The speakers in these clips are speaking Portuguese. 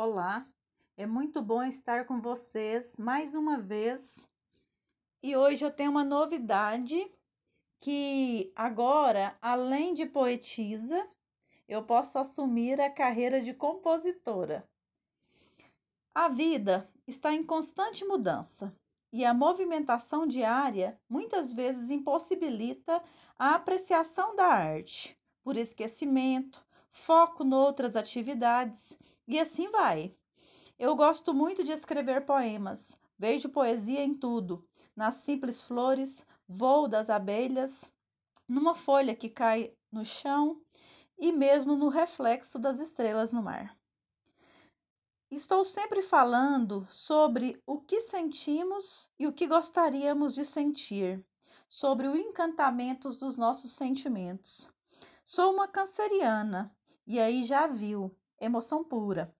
Olá, é muito bom estar com vocês mais uma vez. E hoje eu tenho uma novidade que agora, além de poetisa, eu posso assumir a carreira de compositora. A vida está em constante mudança e a movimentação diária muitas vezes impossibilita a apreciação da arte, por esquecimento, foco noutras atividades e assim vai. Eu gosto muito de escrever poemas. Vejo poesia em tudo, nas simples flores, voo das abelhas, numa folha que cai no chão e mesmo no reflexo das estrelas no mar. Estou sempre falando sobre o que sentimos e o que gostaríamos de sentir, sobre o encantamento dos nossos sentimentos. Sou uma canceriana e aí já viu, emoção pura.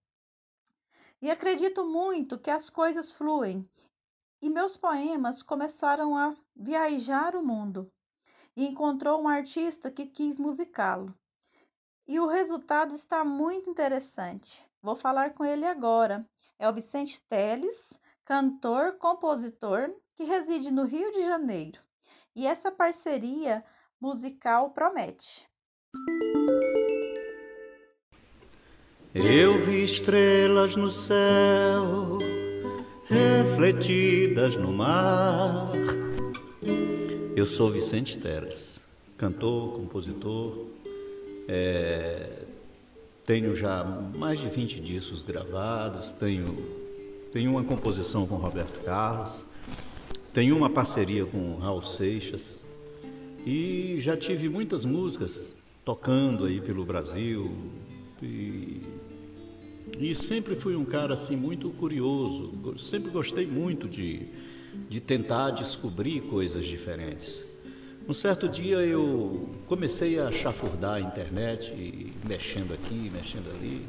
E acredito muito que as coisas fluem. E meus poemas começaram a viajar o mundo. E encontrou um artista que quis musicá-lo. E o resultado está muito interessante. Vou falar com ele agora. É o Vicente Teles, cantor, compositor, que reside no Rio de Janeiro. E essa parceria musical promete. Eu vi estrelas no céu, refletidas no mar. Eu sou Vicente Teres, cantor, compositor. É, tenho já mais de 20 discos gravados, tenho, tenho uma composição com Roberto Carlos, tenho uma parceria com Raul Seixas e já tive muitas músicas tocando aí pelo Brasil, e, e sempre fui um cara assim muito curioso, sempre gostei muito de, de tentar descobrir coisas diferentes. Um certo dia eu comecei a chafurdar a internet, mexendo aqui, mexendo ali,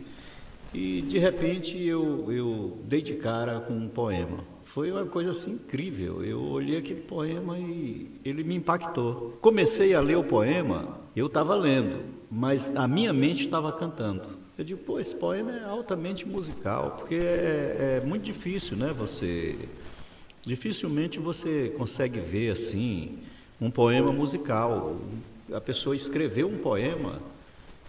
e de repente eu, eu dei de cara com um poema. Foi uma coisa assim incrível. Eu olhei aquele poema e ele me impactou. Comecei a ler o poema, eu estava lendo, mas a minha mente estava cantando. Eu digo, pô, esse poema é altamente musical, porque é, é muito difícil, né? Você dificilmente você consegue ver assim um poema musical. A pessoa escreveu um poema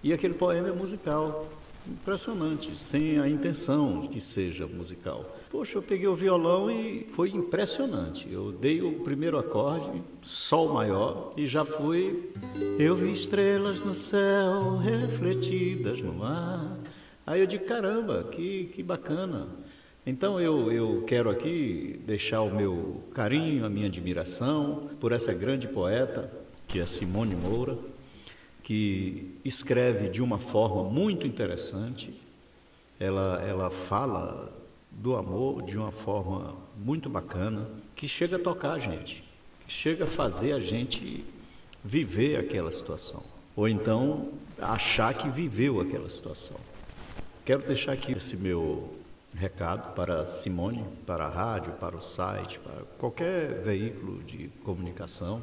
e aquele poema é musical. Impressionante, sem a intenção de que seja musical. Poxa, eu peguei o violão e foi impressionante. Eu dei o primeiro acorde, Sol maior, e já fui. Eu vi estrelas no céu refletidas no mar. Aí eu digo, caramba, que, que bacana. Então eu, eu quero aqui deixar o meu carinho, a minha admiração por essa grande poeta, que é Simone Moura, que escreve de uma forma muito interessante. Ela, ela fala do amor de uma forma muito bacana, que chega a tocar a gente, que chega a fazer a gente viver aquela situação, ou então achar que viveu aquela situação. Quero deixar aqui esse meu recado para Simone, para a rádio, para o site, para qualquer veículo de comunicação,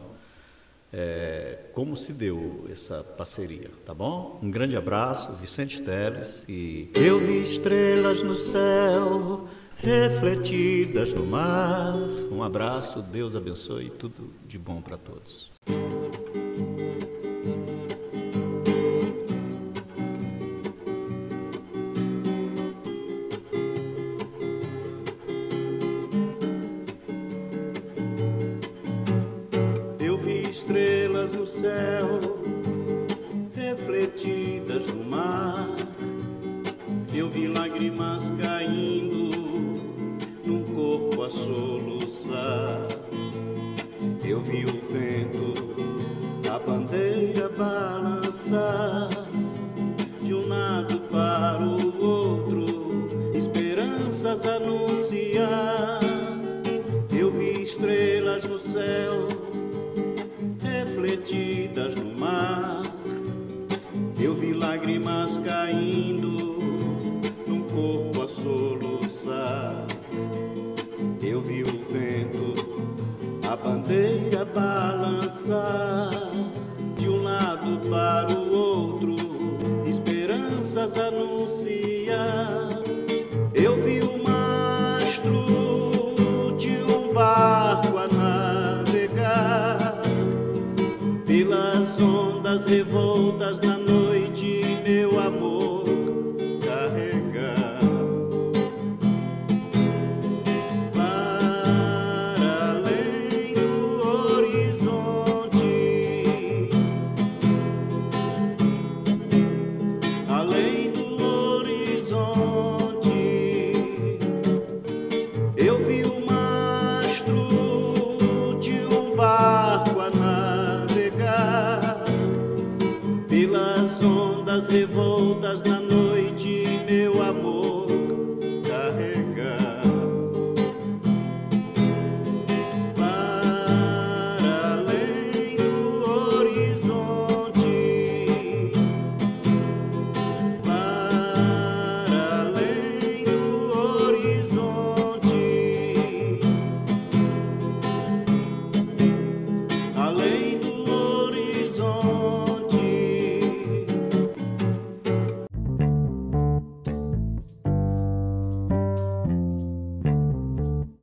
é, como se deu essa parceria, tá bom? Um grande abraço, Vicente Teles e eu vi estrelas no céu refletidas no mar. Um abraço, Deus abençoe e tudo de bom para todos. Estrelas no céu, refletidas no mar. Eu vi lágrimas caindo num corpo a soluçar. Eu vi o vento, a bandeira balançar de um lado para o outro, esperanças anunciar. Eu vi estrelas no céu refletidas no mar. Eu vi lágrimas caindo num corpo a soluçar. Eu vi o vento, a bandeira balançar de um lado para o outro, esperanças anunciar. das ondas revoltas na na noite, meu amor.